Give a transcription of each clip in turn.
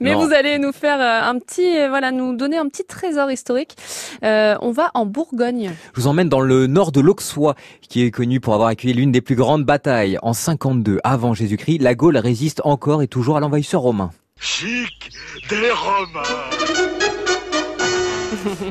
Mais Non. vous allez nous faire euh, un petit, euh, voilà, nous donner un petit trésor historique. Euh, on va en Bourgogne. Je vous emmène dans le nord de l'Auxois, qui est connu pour avoir accueilli l'une des plus grandes batailles. En 52 avant Jésus-Christ, la Gaule résiste encore et toujours à l'envahisseur romain. Chic des Romains.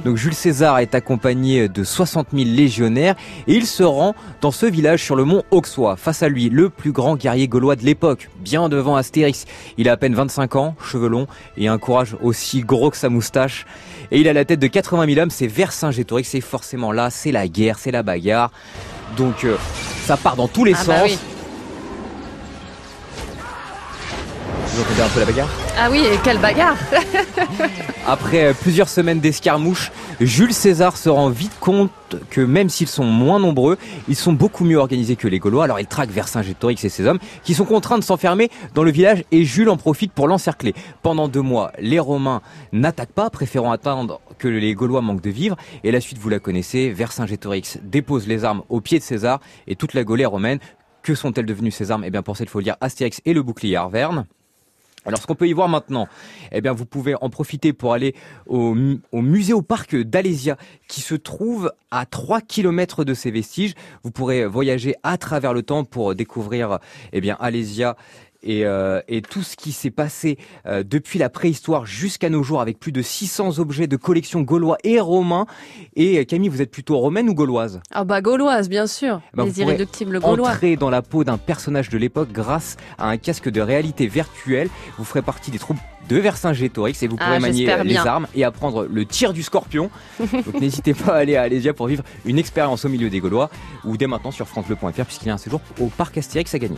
Donc Jules César est accompagné de 60 000 légionnaires et il se rend dans ce village sur le mont Auxois. Face à lui, le plus grand guerrier gaulois de l'époque, bien devant Astérix. Il a à peine 25 ans, cheveux longs et un courage aussi gros que sa moustache. Et il a la tête de 80 000 hommes, c'est Vercingétorix, c'est forcément là, c'est la guerre, c'est la bagarre. Donc euh, ça part dans tous les Ah sens. bah oui. Vous entendez un peu la bagarre? Ah oui, et quelle bagarre Après euh, plusieurs semaines d'escarmouches, Jules César se rend vite compte que même s'ils sont moins nombreux, ils sont beaucoup mieux organisés que les Gaulois. Alors il traque Vercingétorix et ses hommes qui sont contraints de s'enfermer dans le village et Jules en profite pour l'encercler. Pendant deux mois, les Romains n'attaquent pas, préférant attendre que les Gaulois manquent de vivres. Et la suite, vous la connaissez, Vercingétorix dépose les armes au pied de César et toute la Gaule est romaine. Que sont-elles devenues ces armes? Eh bien pour ça, il faut lire Astérix et le bouclier Arverne. Alors, ce qu'on peut y voir maintenant, eh bien, vous pouvez en profiter pour aller au, mu- au musée au parc d'Alésia, qui se trouve à 3 km de ces vestiges. Vous pourrez voyager à travers le temps pour découvrir, eh bien, Alésia. Et, euh, et tout ce qui s'est passé euh, depuis la préhistoire jusqu'à nos jours avec plus de 600 objets de collection gaulois et romains. Et euh, Camille, vous êtes plutôt romaine ou gauloise? Ah bah gauloise, bien sûr. Bah, Les irréductibles gaulois. entrer dans la peau d'un personnage de l'époque grâce à un casque de réalité virtuelle. Vous ferez partie des troupes de Vercingétorix et vous Ah, pourrez manier j'espère les bien. armes et apprendre le tir du scorpion. Donc n'hésitez pas à aller à Alésia pour vivre une expérience au milieu des Gaulois ou dès maintenant sur francebleu.fr puisqu'il y a un séjour au parc Astérix à gagner.